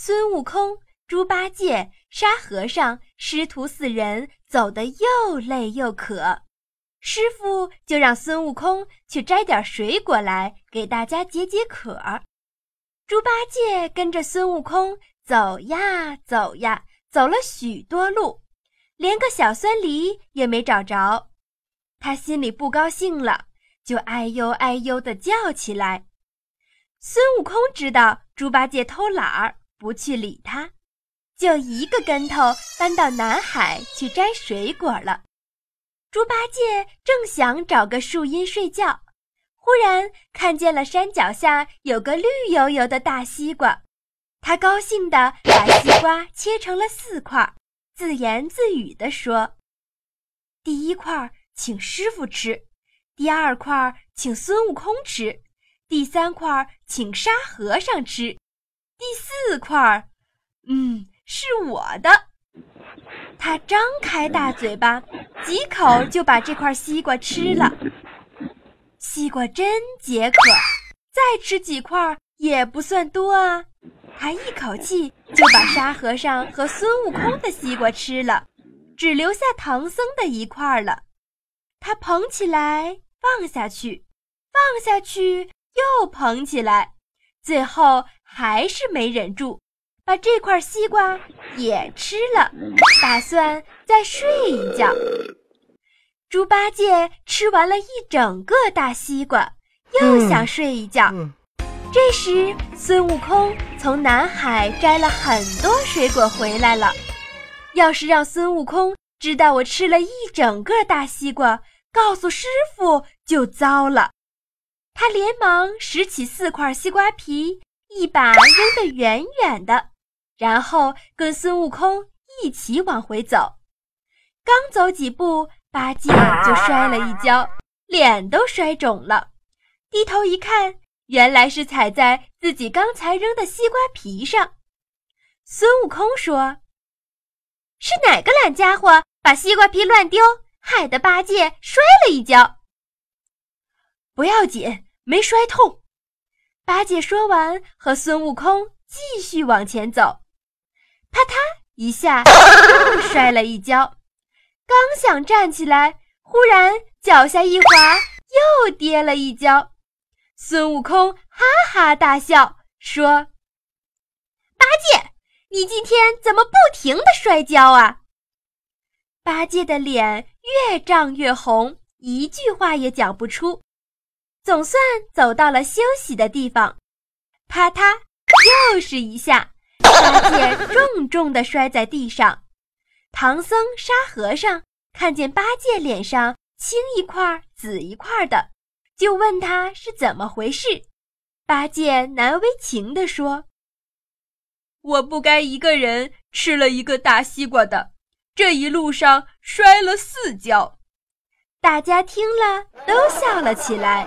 孙悟空、猪八戒、沙和尚师徒四人走得又累又渴，师傅就让孙悟空去摘点水果来给大家解解渴。猪八戒跟着孙悟空走呀走呀，走了许多路，连个小酸梨也没找着，他心里不高兴了，就哎呦哎呦地叫起来。孙悟空知道猪八戒偷懒儿，不去理他，就一个跟头搬到南海去摘水果了。猪八戒正想找个树荫睡觉，忽然看见了山脚下有个绿油油的大西瓜，他高兴地把西瓜切成了四块，自言自语地说：“第一块请师傅吃，第二块请孙悟空吃。”第三块请沙和尚吃，四块儿，嗯，是我的。他张开大嘴巴，几口就把这块西瓜吃了。西瓜真解渴，再吃几块也不算多啊。他一口气就把沙和尚和孙悟空的西瓜吃了，只留下唐僧的一块了。他捧起来，放下去，放下去。又捧起来，最后还是没忍住，把这块西瓜也吃了，打算再睡一觉。猪八戒吃完了一整个大西瓜，又想睡一觉。这时，孙悟空从南海摘了很多水果回来了。要是让孙悟空知道我吃了一整个大西瓜，告诉师傅就糟了。他连忙拾起四块西瓜皮，一把扔得远远的，然后跟孙悟空一起往回走。刚走几步，八戒就摔了一跤，脸都摔肿了。低头一看，原来是踩在自己刚才扔的西瓜皮上。孙悟空说：“是哪个懒家伙把西瓜皮乱丢，害得八戒摔了一跤？”不要紧。没摔痛，八戒说完，和孙悟空继续往前走。啪嗒一下，又摔了一跤。刚想站起来，忽然脚下一滑，又跌了一跤。孙悟空哈哈大笑，说：“八戒，你今天怎么不停的摔跤啊？”八戒的脸越涨越红，一句话也讲不出。总算走到了休息的地方，啪嗒，又是一下，八戒重重地摔在地上。唐僧、沙和尚看见八戒脸上青一块紫一块的，就问他是怎么回事。八戒难为情地说：“我不该一个人吃了一个大西瓜的，这一路上摔了四跤。”大家听了都笑了起来。